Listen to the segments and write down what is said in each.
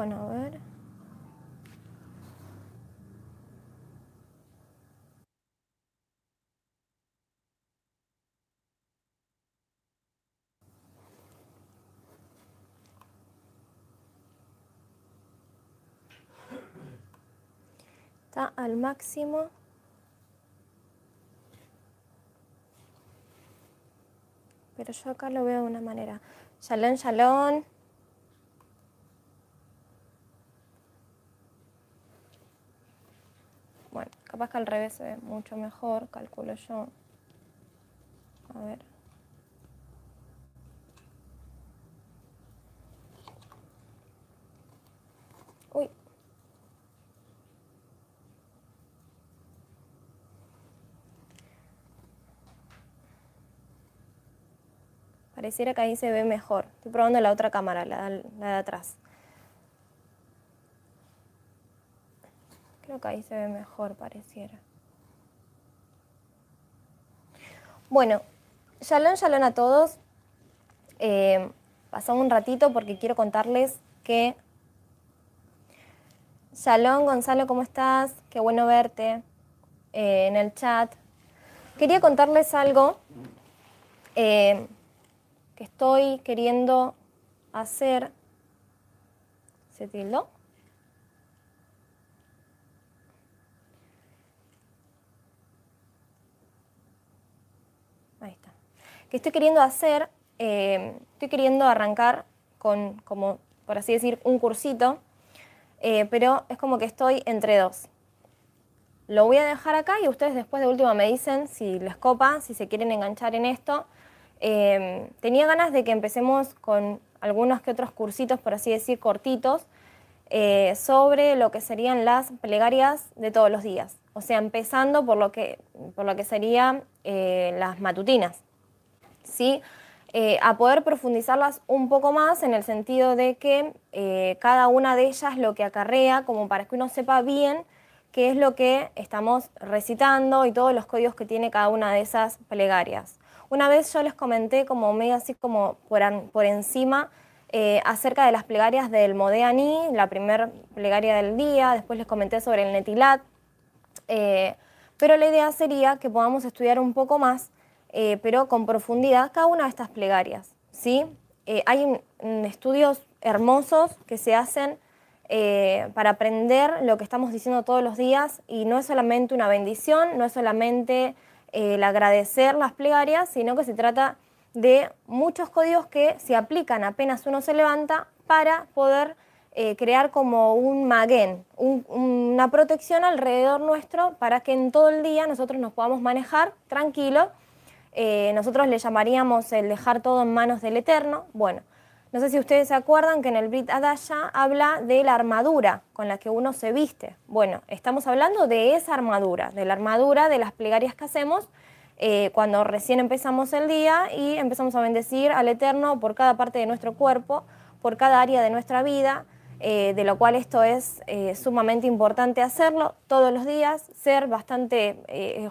Bueno, a ver. Está al máximo. Pero yo acá lo veo de una manera. Shalom, shalom. Bueno, capaz que al revés se ve mucho mejor, calculo yo. A ver. Uy. Pareciera que ahí se ve mejor. Estoy probando la otra cámara, la, la de atrás. Creo que ahí se ve mejor, pareciera. Bueno, shalom, shalom a todos. Eh, pasamos un ratito porque quiero contarles que... Shalom, Gonzalo, ¿cómo estás? Qué bueno verte eh, en el chat. Quería contarles algo eh, que estoy queriendo hacer. ¿Se tildó? Ahí está. Que estoy queriendo hacer, eh, estoy queriendo arrancar con, como por así decir, un cursito, eh, pero es como que estoy entre dos. Lo voy a dejar acá y ustedes después de última me dicen si les copa, si se quieren enganchar en esto. Eh, tenía ganas de que empecemos con algunos que otros cursitos, por así decir, cortitos, sobre lo que serían las plegarias de todos los días. O sea, empezando por lo que, por lo que serían las matutinas. ¿Sí? Eh, a poder profundizarlas un poco más en el sentido de que eh, cada una de ellas lo que acarrea, como para que uno sepa bien qué es lo que estamos recitando y todos los códigos que tiene cada una de esas plegarias. Una vez yo les comenté como medio así como por, por encima eh, acerca de las plegarias del Modeani, la primera plegaria del día, después les comenté sobre el Netilat, pero la idea sería que podamos estudiar un poco más eh, pero con profundidad cada una de estas plegarias. ¿sí? Eh, hay estudios hermosos que se hacen eh, para aprender lo que estamos diciendo todos los días y no es solamente una bendición, no es solamente el agradecer las plegarias, sino que se trata de muchos códigos que se aplican apenas uno se levanta para poder crear como un maguen, una protección alrededor nuestro para que en todo el día nosotros nos podamos manejar tranquilos eh, nosotros le llamaríamos el dejar todo en manos del Eterno. Bueno, no sé si ustedes se acuerdan que en el Brit Adaya habla de la armadura con la que uno se viste. Bueno, estamos hablando de esa armadura, de la armadura de las plegarias que hacemos eh, cuando recién empezamos el día y empezamos a bendecir al Eterno por cada parte de nuestro cuerpo, por cada área de nuestra vida. Eh, de lo cual esto es sumamente importante hacerlo todos los días, ser bastante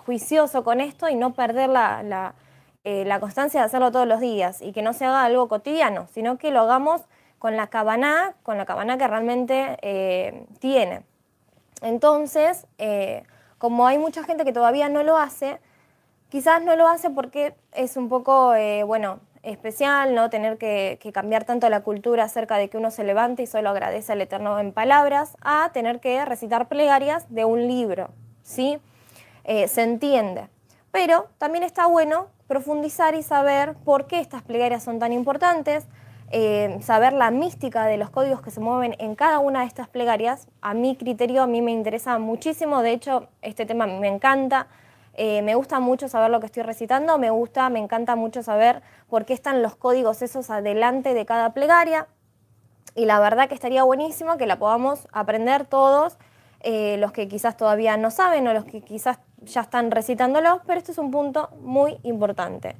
juicioso con esto y no perder la, eh, la constancia de hacerlo todos los días y que no se haga algo cotidiano, sino que lo hagamos con la cabana, con la cabana que realmente eh, tiene. Entonces, eh, como hay mucha gente que todavía no lo hace, quizás no lo hace porque es un poco, bueno, especial, ¿no? Tener que, cambiar tanto la cultura acerca de que uno se levante y solo agradece al Eterno en palabras, a tener que recitar plegarias de un libro, ¿sí? se entiende. Pero también está bueno profundizar y saber por qué estas plegarias son tan importantes, eh, saber la mística de los códigos que se mueven en cada una de estas plegarias. A mi criterio, a mí me interesa muchísimo, de hecho, este tema me encanta. Eh, me gusta mucho saber lo que estoy recitando, me gusta, me encanta mucho saber por qué están los códigos esos adelante de cada plegaria. Y la verdad que estaría buenísimo que la podamos aprender todos, eh, los que quizás todavía no saben o los que quizás ya están recitándolo, pero este es un punto muy importante.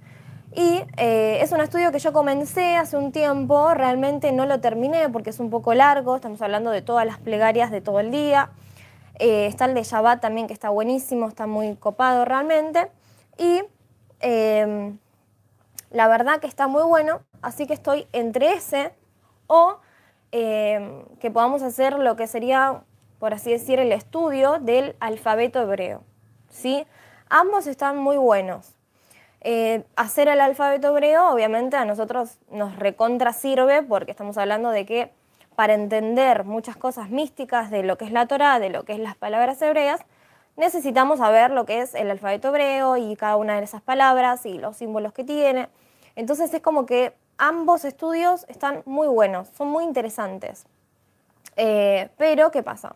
Y eh, es un estudio que yo comencé hace un tiempo, realmente no lo terminé porque es un poco largo, estamos hablando de todas las plegarias de todo el día. Eh, está el de Shabbat también que está buenísimo, está muy copado realmente. Y em, la verdad que está muy bueno, así que estoy entre ese o eh, que podamos hacer lo que sería, por así decir, el estudio del alfabeto hebreo. ¿sí? Ambos están muy buenos. Eh, hacer el alfabeto hebreo, obviamente, a nosotros nos recontra sirve porque estamos hablando de que para entender muchas cosas místicas de lo que es la Torah, de lo que es las palabras hebreas, necesitamos saber lo que es el alfabeto hebreo y cada una de esas palabras y los símbolos que tiene. Entonces es como que ambos estudios están muy buenos, son muy interesantes. Eh, pero, ¿qué pasa?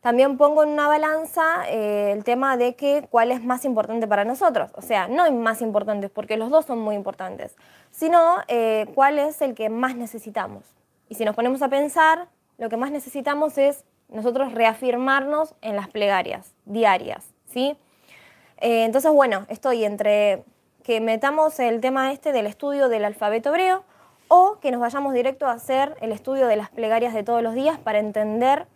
También pongo en una balanza eh, el tema de que cuál es más importante para nosotros. O sea, no hay más importantes porque los dos son muy importantes, sino eh, cuál es el que más necesitamos. Y si nos ponemos a pensar, lo que más necesitamos es nosotros reafirmarnos en las plegarias diarias, ¿sí? Eh, entonces, bueno, estoy entre que metamos el tema este del estudio del alfabeto hebreo o que nos vayamos directo a hacer el estudio de las plegarias de todos los días para entender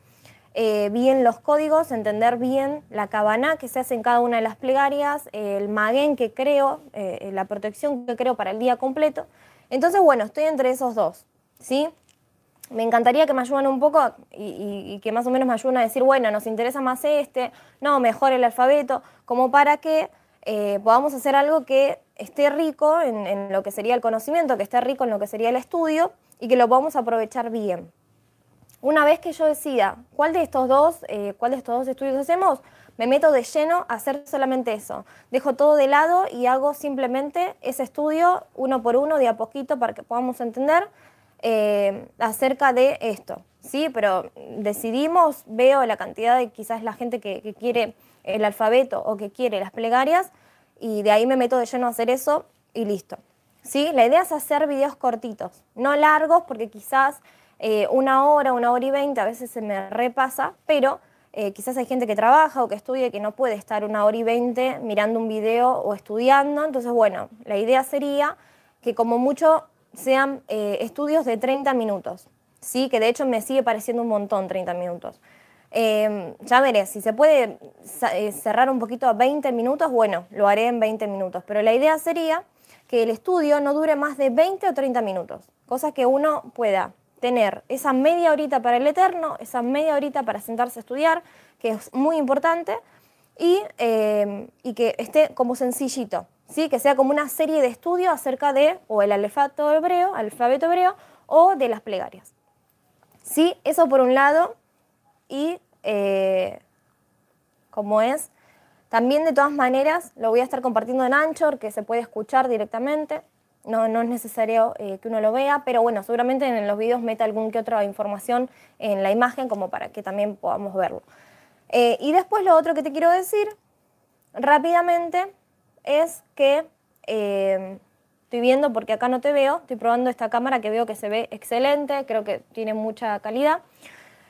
eh, bien los códigos, entender bien la cabana que se hace en cada una de las plegarias, el maguen que creo, eh, la protección que creo para el día completo. Entonces, bueno, estoy entre esos dos, ¿sí? Me encantaría que me ayuden un poco y, que más o menos me ayuden a decir, bueno, nos interesa más este, no, mejor el alfabeto, como para que eh, podamos hacer algo que esté rico en, en lo que sería el conocimiento, que esté rico en lo que sería el estudio y que lo podamos aprovechar bien. Una vez que yo decida cuál de estos dos, eh, cuál de estos dos estudios hacemos, me meto de lleno a hacer solamente eso. Dejo todo de lado y hago simplemente ese estudio uno por uno, de a poquito, para que podamos entender eh, acerca de esto. ¿sí? Pero decidimos, veo la cantidad de quizás la gente que, quiere el alfabeto o que quiere las plegarias y de ahí me meto de lleno a hacer eso y listo. ¿sí? La idea es hacer videos cortitos, no largos porque quizás eh, una hora, una hora y veinte, a veces se me repasa, pero eh, quizás hay gente que trabaja o que estudia que no puede estar una hora y veinte mirando un video o estudiando. Entonces, bueno, la idea sería que como mucho sean eh, estudios de 30 minutos, ¿sí? que de hecho me sigue pareciendo un montón 30 minutos. Em, ya veré, si se puede cerrar un poquito a 20 minutos, bueno, lo haré en 20 minutos, pero la idea sería que el estudio no dure más de 20 o 30 minutos, cosas que uno pueda tener esa media horita para el eterno, esa media horita para sentarse a estudiar, que es muy importante, y, eh, que esté como sencillito, ¿sí? que sea como una serie de estudios acerca de o el alfabeto hebreo, alfabeto hebreo o de las plegarias. ¿Sí? Eso por un lado, y eh, como es, también de todas maneras lo voy a estar compartiendo en Anchor, que se puede escuchar directamente no, no es necesario eh, que uno lo vea, pero bueno, seguramente en los vídeos meta algún que otra información en la imagen como para que también podamos verlo. Eh, y después lo otro que te quiero decir rápidamente es que eh, estoy viendo, porque acá no te veo, estoy probando esta cámara que veo que se ve excelente, creo que tiene mucha calidad.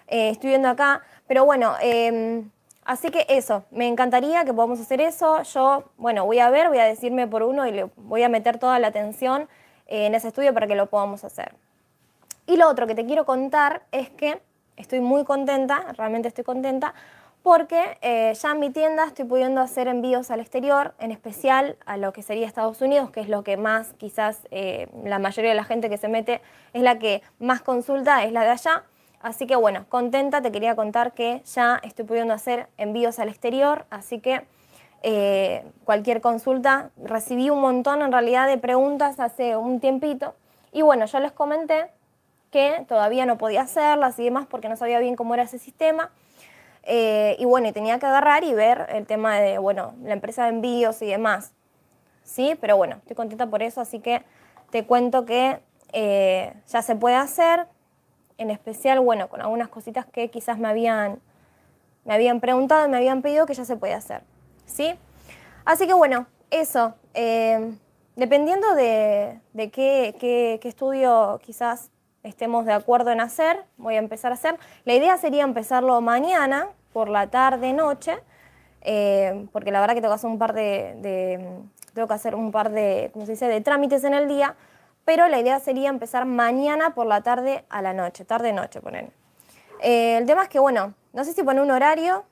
estoy viendo acá, pero bueno, Así que eso, me encantaría que podamos hacer eso. Yo, bueno, voy a ver, voy a decirme por uno y le voy a meter toda la atención en ese estudio para que lo podamos hacer. Y lo otro que te quiero contar es que estoy muy contenta, realmente estoy contenta, porque eh, ya en mi tienda estoy pudiendo hacer envíos al exterior, en especial a lo que sería Estados Unidos, que es lo que más quizás eh, la mayoría de la gente que se mete es la que más consulta, es la de allá. Así que bueno, contenta, te quería contar que ya estoy pudiendo hacer envíos al exterior, así que eh, cualquier consulta, recibí un montón en realidad de preguntas hace un tiempito y bueno, yo les comenté que todavía no podía hacerlas y demás porque no sabía bien cómo era ese sistema. Eh, y bueno, tenía que agarrar y ver el tema de, bueno, la empresa de envíos y demás. Sí, pero bueno, estoy contenta por eso, así que te cuento que eh, ya se puede hacer en especial, bueno, con algunas cositas que quizás me habían, me habían preguntado y me habían pedido que ya se puede hacer. ¿Sí? Así que bueno, eso. Eh, dependiendo de, qué, estudio quizás estemos de acuerdo en hacer, voy a empezar a hacer. La idea sería empezarlo mañana, por la tarde, noche, eh, porque la verdad que tengo que hacer un par de, tengo que hacer un par de, ¿cómo se dice?, de trámites en el día pero la idea sería empezar mañana por la tarde a la noche, tarde-noche poner. Eh, el tema es que, bueno, no sé si poner un horario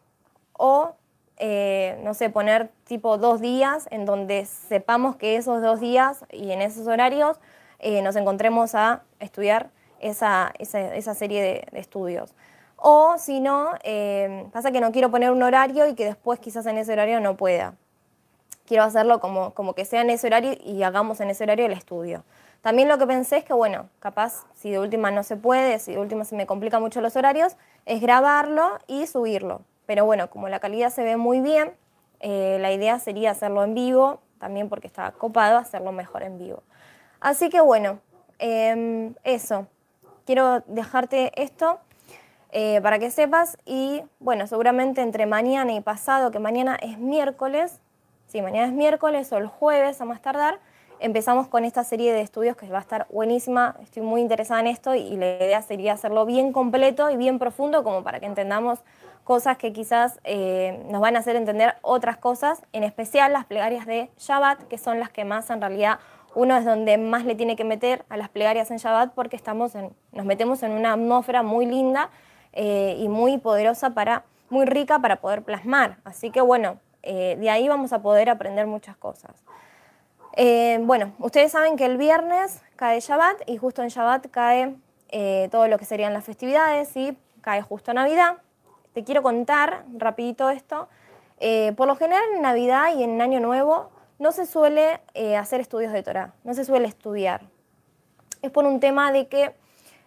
o, eh, no sé, poner tipo dos días en donde sepamos que esos dos días y en esos horarios nos encontremos a estudiar esa, serie de, estudios. O si no, eh, pasa que no quiero poner un horario y que después quizás en ese horario no pueda. Quiero hacerlo como, como que sea en ese horario y hagamos en ese horario el estudio. También lo que pensé es que, bueno, capaz si de última no se puede, si de última se me complica mucho los horarios, es grabarlo y subirlo. Pero bueno, como la calidad se ve muy bien, eh, la idea sería hacerlo en vivo, también porque está copado hacerlo mejor en vivo. Así que bueno, em, eso. Quiero dejarte esto eh, para que sepas y bueno, seguramente entre mañana y pasado, que mañana es miércoles, sí, mañana es miércoles o el jueves a más tardar, empezamos con esta serie de estudios que va a estar buenísima. Estoy muy interesada en esto y la idea sería hacerlo bien completo y bien profundo como para que entendamos cosas que quizás eh, nos van a hacer entender otras cosas, en especial las plegarias de Shabbat, que son las que más en realidad uno es donde más le tiene que meter a las plegarias en Shabbat porque estamos en, nos metemos en una atmósfera muy linda eh, y muy poderosa para, muy rica para poder plasmar. Así que bueno, eh, de ahí vamos a poder aprender muchas cosas. bueno, ustedes saben que el viernes cae Shabbat y justo en Shabbat cae todo lo que serían las festividades y cae justo Navidad te quiero contar rapidito esto. Eh, por lo general en Navidad y en Año Nuevo no se suele eh, hacer estudios de Torah, no se suele estudiar. Es por un tema de que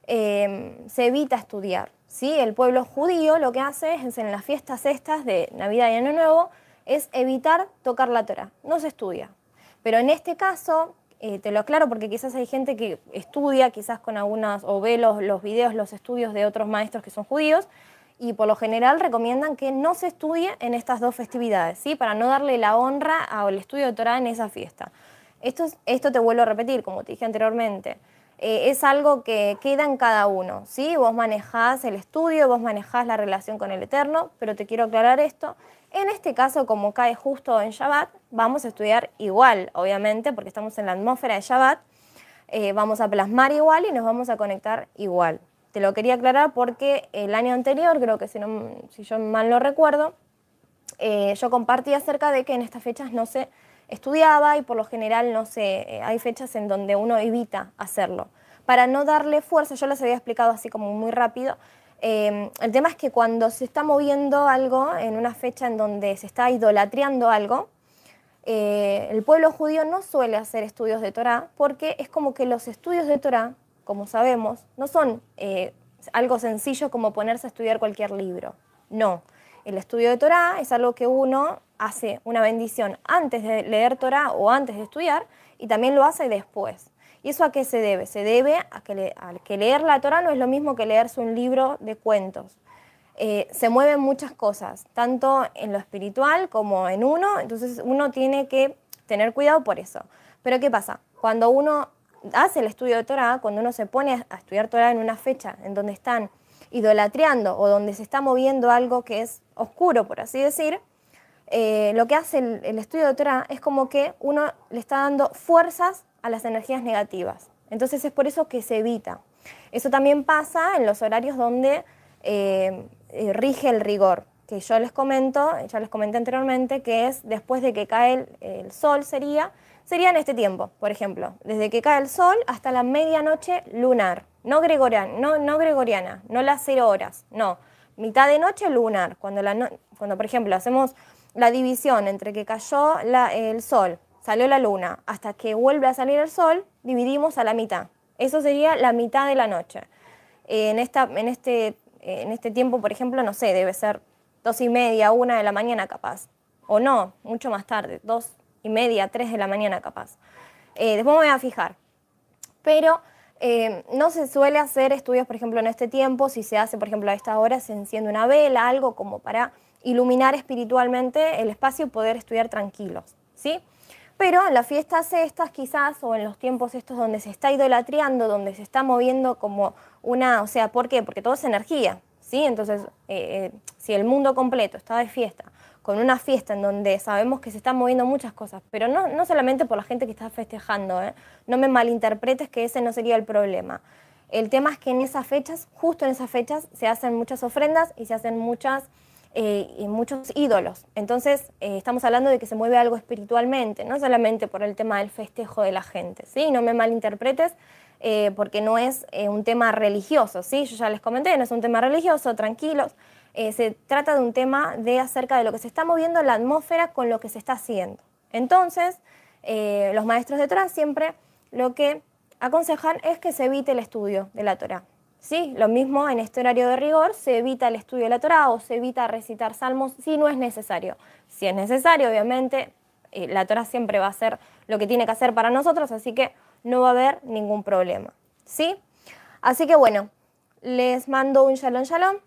em, se evita estudiar. ¿sí? El pueblo judío lo que hace es en las fiestas estas de Navidad y Año Nuevo es evitar tocar la Torah, no se estudia. Pero en este caso, eh, te lo aclaro porque quizás hay gente que estudia, quizás con algunas, o ve los, los videos, los estudios de otros maestros que son judíos, y por lo general recomiendan que no se estudie en estas dos festividades, ¿sí? para no darle la honra al estudio de Torah en esa fiesta. Esto, esto te vuelvo a repetir, como te dije anteriormente, eh, es algo que queda en cada uno. ¿sí? Vos manejás el estudio, vos manejás la relación con el Eterno, pero te quiero aclarar esto. En este caso, como cae justo en Shabbat, vamos a estudiar igual, obviamente, porque estamos en la atmósfera de Shabbat, eh, vamos a plasmar igual y nos vamos a conectar igual. Te lo quería aclarar porque el año anterior, creo que si, yo mal no recuerdo, eh, yo compartí acerca de que en estas fechas no se estudiaba y por lo general no se, eh, hay fechas en donde uno evita hacerlo. Para no darle fuerza, yo les había explicado así como muy rápido, eh, el tema es que cuando se está moviendo algo en una fecha en donde se está idolatriando algo, el pueblo judío no suele hacer estudios de Torah porque es como que los estudios de Torah como sabemos, no son eh, algo sencillo como ponerse a estudiar cualquier libro. No. El estudio de Torah es algo que uno hace una bendición antes de leer Torah o antes de estudiar y también lo hace después. ¿Y eso a qué se debe? Se debe a que, que leer la Torah no es lo mismo que leerse un libro de cuentos. Eh, se mueven muchas cosas, tanto en lo espiritual como en uno, entonces uno tiene que tener cuidado por eso. Pero ¿qué pasa? Cuando uno hace el estudio de Torah, cuando uno se pone a estudiar Torah en una fecha en donde están idolatriando o donde se está moviendo algo que es oscuro, por así decir, eh, lo que hace el, estudio de Torah es como que uno le está dando fuerzas a las energías negativas. Entonces es por eso que se evita. Eso también pasa en los horarios donde eh, eh, rige el rigor, que yo les comento, ya les comenté anteriormente, que es después de que cae el sol sería sería en este tiempo, por ejemplo, desde que cae el sol hasta la medianoche lunar, no gregoriana, no, no, gregoriana, no las cero horas, no, mitad de noche lunar, cuando, la cuando por ejemplo hacemos la división entre que cayó el sol, salió la luna, hasta que vuelve a salir el sol, dividimos a la mitad. Eso sería la mitad de la noche. En, esta, en, este, en este tiempo, por ejemplo, no sé, debe ser dos y media, una de la mañana capaz. O no, mucho más tarde, dos, y media, 3 de la mañana capaz. Eh, después me voy a fijar. Pero eh, no se suele hacer estudios, por ejemplo, en este tiempo. Si se hace, por ejemplo, a esta hora, se enciende una vela, algo como para iluminar espiritualmente el espacio y poder estudiar tranquilos. ¿sí? Pero en las fiestas estas quizás, o en los tiempos estos donde se está idolatriando, donde se está moviendo como una, o sea, ¿por qué? Porque todo es energía, ¿sí? Entonces, eh, si el mundo completo está de fiesta, con una fiesta en donde sabemos que se están moviendo muchas cosas, pero no, no solamente por la gente que está festejando, ¿eh? no me malinterpretes que ese no sería el problema. El tema es que en esas fechas, justo en esas fechas, se hacen muchas ofrendas y se hacen muchas, eh, muchos ídolos. Entonces, eh, estamos hablando de que se mueve algo espiritualmente, no solamente por el tema del festejo de la gente. ¿sí? No me malinterpretes, eh, porque no es un tema religioso, ¿sí? Yo ya les comenté, no es un tema religioso, tranquilos. Eh, se trata de un tema de acerca de lo que se está moviendo en la atmósfera con lo que se está haciendo. Entonces, los maestros de Torah siempre lo que aconsejan es que se evite el estudio de la Torah. ¿Sí? Lo mismo en este horario de rigor, se evita el estudio de la Torah o se evita recitar salmos si no es necesario. Si es necesario, obviamente, la Torah siempre va a hacer lo que tiene que hacer para nosotros, así que no va a haber ningún problema. ¿Sí? Así que bueno, les mando un shalom shalom.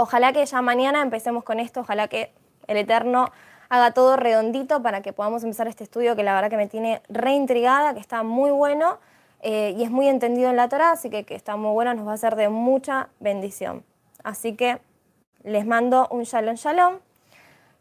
Ojalá que ya mañana empecemos con esto, ojalá que el Eterno haga todo redondito para que podamos empezar este estudio que la verdad que me tiene reintrigada, que está muy bueno eh, y es muy entendido en la Torah, así que que está muy bueno, nos va a ser de mucha bendición. Así que les mando un shalom shalom.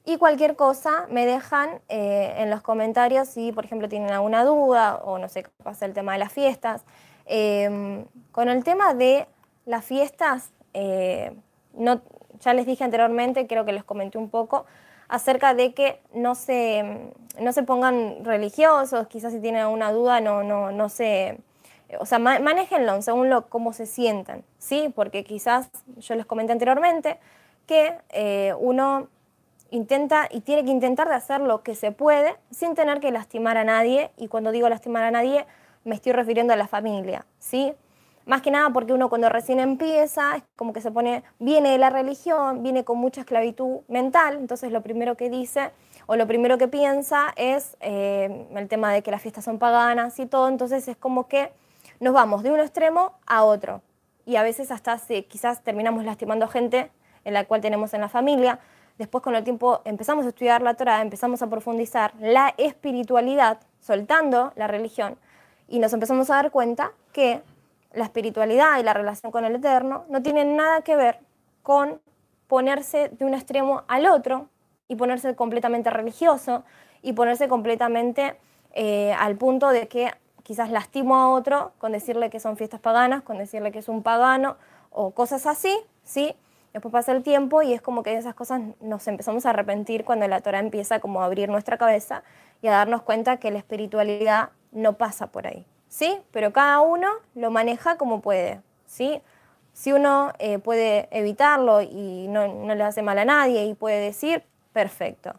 Y cualquier cosa me dejan eh, en los comentarios si, por ejemplo, tienen alguna duda o no sé qué pasa el tema de las fiestas. Em, con el tema de las fiestas, eh, no, ya les dije anteriormente, creo que les comenté un poco, acerca de que no se, no se pongan religiosos, quizás si tienen alguna duda no, no, no se... O sea, manéjenlo según lo, cómo se sientan, ¿sí? Porque quizás, yo les comenté anteriormente, que eh, uno intenta y tiene que intentar de hacer lo que se puede sin tener que lastimar a nadie. Y cuando digo lastimar a nadie, me estoy refiriendo a la familia, ¿sí? Más que nada porque uno cuando recién empieza, es como que se pone, viene de la religión, viene con mucha esclavitud mental, entonces lo primero que dice o lo primero que piensa es eh, el tema de que las fiestas son paganas y todo, entonces es como que nos vamos de un extremo a otro. Y a veces hasta quizás terminamos lastimando gente en la cual tenemos en la familia, después con el tiempo empezamos a estudiar la Torah, empezamos a profundizar la espiritualidad, soltando la religión, y nos empezamos a dar cuenta que la espiritualidad y la relación con el Eterno no tienen nada que ver con ponerse de un extremo al otro y ponerse completamente religioso y ponerse completamente eh, al punto de que quizás lastimo a otro con decirle que son fiestas paganas, con decirle que es un pagano o cosas así, ¿sí? Después pasa el tiempo y es como que esas cosas nos empezamos a arrepentir cuando la Torah empieza como a abrir nuestra cabeza y a darnos cuenta que la espiritualidad no pasa por ahí, ¿sí? Pero cada uno lo maneja como puede, ¿sí? Si uno eh, puede evitarlo y no, no, le hace mal a nadie y puede decir, perfecto.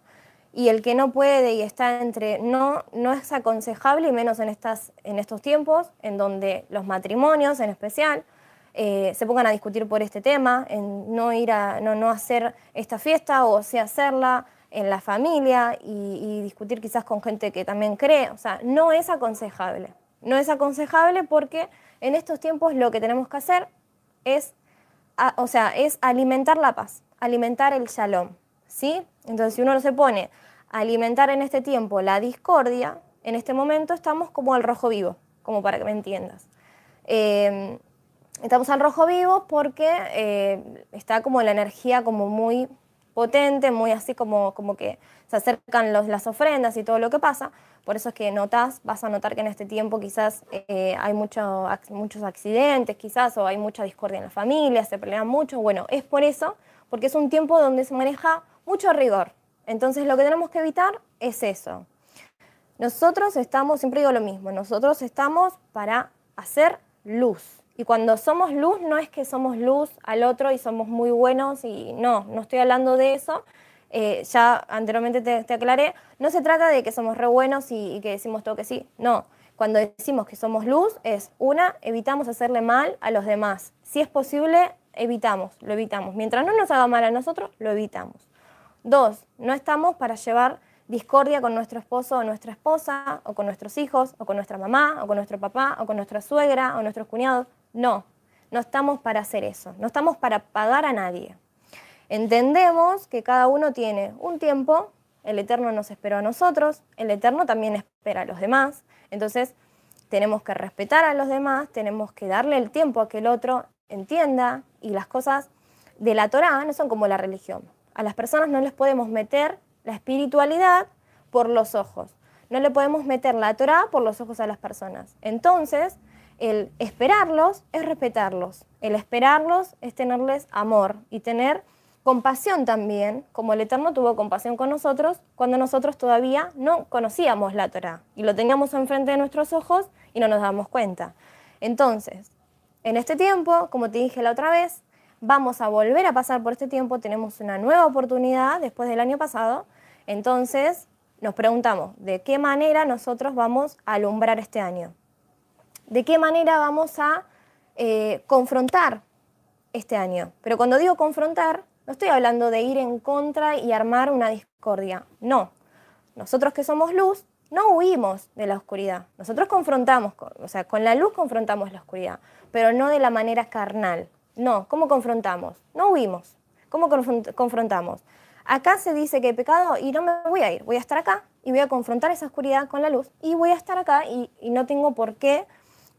Y el que no puede y está entre, no, no es aconsejable y menos en, estas, en estos tiempos en donde los matrimonios en especial, eh, se pongan a discutir por este tema, en no ir a no, hacer esta fiesta o sí hacerla en la familia y, discutir quizás con gente que también cree. O sea, no es aconsejable. No es aconsejable porque en estos tiempos lo que tenemos que hacer es, o sea, es alimentar la paz, alimentar el shalom. ¿sí? Entonces, si uno no se pone a alimentar en este tiempo la discordia, en este momento estamos como al rojo vivo, como para que me entiendas. Eh, Estamos al rojo vivo porque eh, está como la energía como muy potente, muy así como, como que se acercan los, las ofrendas y todo lo que pasa. Por eso es que notas, vas a notar que en este tiempo quizás eh, hay mucho, muchos accidentes, quizás, o hay mucha discordia en la familia, se pelean mucho. Bueno, es por eso, porque es un tiempo donde se maneja mucho rigor. Entonces lo que tenemos que evitar es eso. Nosotros estamos, siempre digo lo mismo, nosotros estamos para hacer luz. Y cuando somos luz, no es que somos luz al otro y somos muy buenos y no, no estoy hablando de eso. Eh, ya anteriormente te, aclaré, no se trata de que somos re buenos y, que decimos todo que sí, no. Cuando decimos que somos luz es, una, evitamos hacerle mal a los demás. Si es posible, evitamos, lo evitamos. Mientras no nos haga mal a nosotros, lo evitamos. Dos, no estamos para llevar discordia con nuestro esposo o nuestra esposa, o con nuestros hijos, o con nuestra mamá, o con nuestro papá, o con nuestra suegra, o nuestros cuñados. No, no estamos para hacer eso, no estamos para pagar a nadie. Entendemos que cada uno tiene un tiempo, el Eterno nos esperó a nosotros, el Eterno también espera a los demás, entonces tenemos que respetar a los demás, tenemos que darle el tiempo a que el otro entienda y las cosas de la Torah no son como la religión. A las personas no les podemos meter la espiritualidad por los ojos, no le podemos meter la Torah por los ojos a las personas. Entonces, el esperarlos es respetarlos, el esperarlos es tenerles amor y tener compasión también, como el Eterno tuvo compasión con nosotros cuando nosotros todavía no conocíamos la Torah y lo teníamos enfrente de nuestros ojos y no nos damos cuenta. Entonces, en este tiempo, como te dije la otra vez, vamos a volver a pasar por este tiempo, tenemos una nueva oportunidad después del año pasado, entonces nos preguntamos, ¿de qué manera nosotros vamos a alumbrar este año? ¿De qué manera vamos a eh, confrontar este año? Pero cuando digo confrontar, no estoy hablando de ir en contra y armar una discordia, no. Nosotros que somos luz, no huimos de la oscuridad. Nosotros confrontamos, o sea, con la luz confrontamos la oscuridad, pero no de la manera carnal. No, ¿cómo confrontamos? No huimos. ¿Cómo confrontamos? Acá se dice que hay pecado y no me voy a ir, voy a estar acá y voy a confrontar esa oscuridad con la luz y voy a estar acá y, no tengo por qué,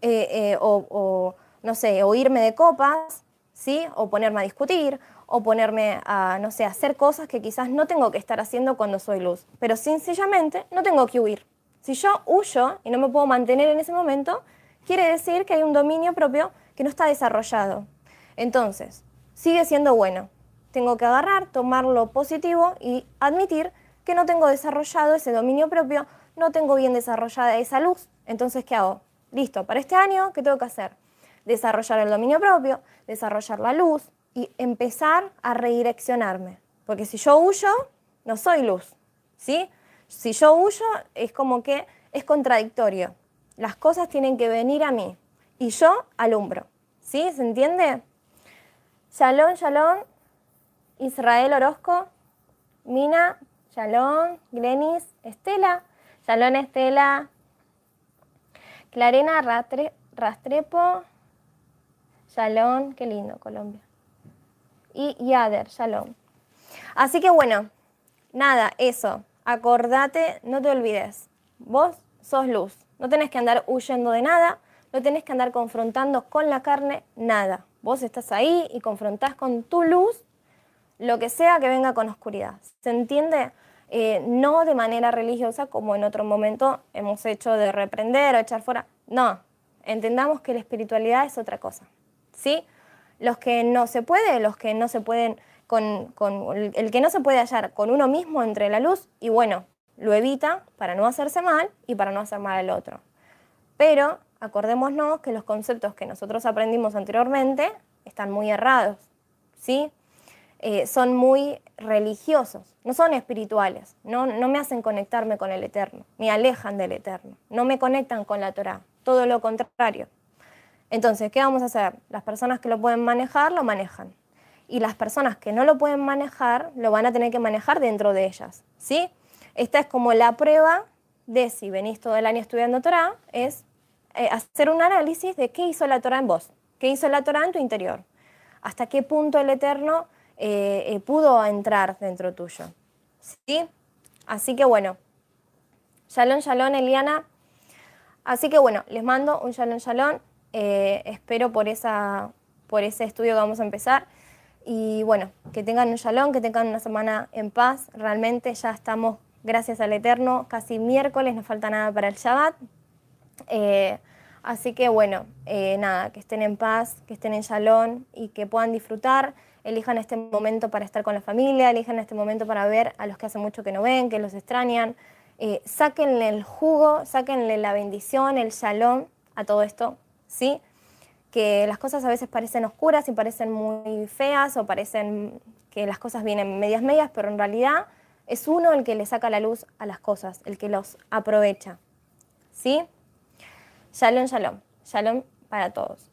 eh, eh, o, no sé, o irme de copas, ¿sí? O ponerme a discutir, o ponerme a, no sé, hacer cosas que quizás no tengo que estar haciendo cuando soy luz. Pero sencillamente no tengo que huir. Si yo huyo y no me puedo mantener en ese momento, quiere decir que hay un dominio propio que no está desarrollado. Entonces, sigue siendo bueno. Tengo que agarrar, tomar lo positivo y admitir que no tengo desarrollado ese dominio propio, no tengo bien desarrollada esa luz. Entonces, ¿qué hago? Listo, para este año, ¿qué tengo que hacer? Desarrollar el dominio propio, desarrollar la luz y empezar a redireccionarme. Porque si yo huyo, no soy luz. ¿sí? Si yo huyo, es como que es contradictorio. Las cosas tienen que venir a mí y yo alumbro. ¿Sí? ¿Se entiende? Shalom, shalom. Israel Orozco. Mina, shalom. Glenis, Estela. Shalom, Estela. Clarena Rastrepo. Shalom, qué lindo, Colombia. Y Yader, shalom. Así que bueno, nada, eso. Acordate, no te olvides. Vos sos luz. No tenés que andar huyendo de nada. No tenés que andar confrontando con la carne nada. Vos estás ahí y confrontás con tu luz lo que sea que venga con oscuridad. ¿Se entiende? Eh, no de manera religiosa como en otro momento hemos hecho de reprender o echar fuera. No, entendamos que la espiritualidad es otra cosa. ¿Sí? Los que no se puede, los que no se pueden, con, con el que no se puede hallar con uno mismo entre la luz, y bueno, lo evita para no hacerse mal y para no hacer mal al otro. Pero acordémonos que los conceptos que nosotros aprendimos anteriormente están muy errados, ¿sí? Eh, son muy religiosos, no son espirituales, no, no me hacen conectarme con el Eterno, me alejan del Eterno, no me conectan con la Torah, todo lo contrario. Entonces, ¿qué vamos a hacer? Las personas que lo pueden manejar, lo manejan. Y las personas que no lo pueden manejar, lo van a tener que manejar dentro de ellas, ¿sí? Esta es como la prueba de si venís todo el año estudiando Torah, es eh, hacer un análisis de qué hizo la Torah en vos, qué hizo la Torah en tu interior, hasta qué punto el Eterno eh, eh, pudo entrar dentro tuyo. ¿Sí? Así que bueno, shalom, shalom, Eliana. Así que bueno, les mando un shalom, shalom. Espero por, esa, por ese estudio que vamos a empezar. Y bueno, que tengan un shalom, que tengan una semana en paz. Realmente ya estamos, gracias al Eterno, casi miércoles, no falta nada para el Shabbat. Eh, así que bueno, eh, nada, que estén en paz, que estén en shalom y que puedan disfrutar. Elijan este momento para estar con la familia, elijan este momento para ver a los que hace mucho que no ven, que los extrañan. Eh, sáquenle el jugo, sáquenle la bendición, el shalom a todo esto, ¿sí? Que las cosas a veces parecen oscuras y parecen muy feas o parecen que las cosas vienen medias medias, pero en realidad es uno el que le saca la luz a las cosas, el que los aprovecha, ¿sí? Shalom, shalom. Shalom para todos.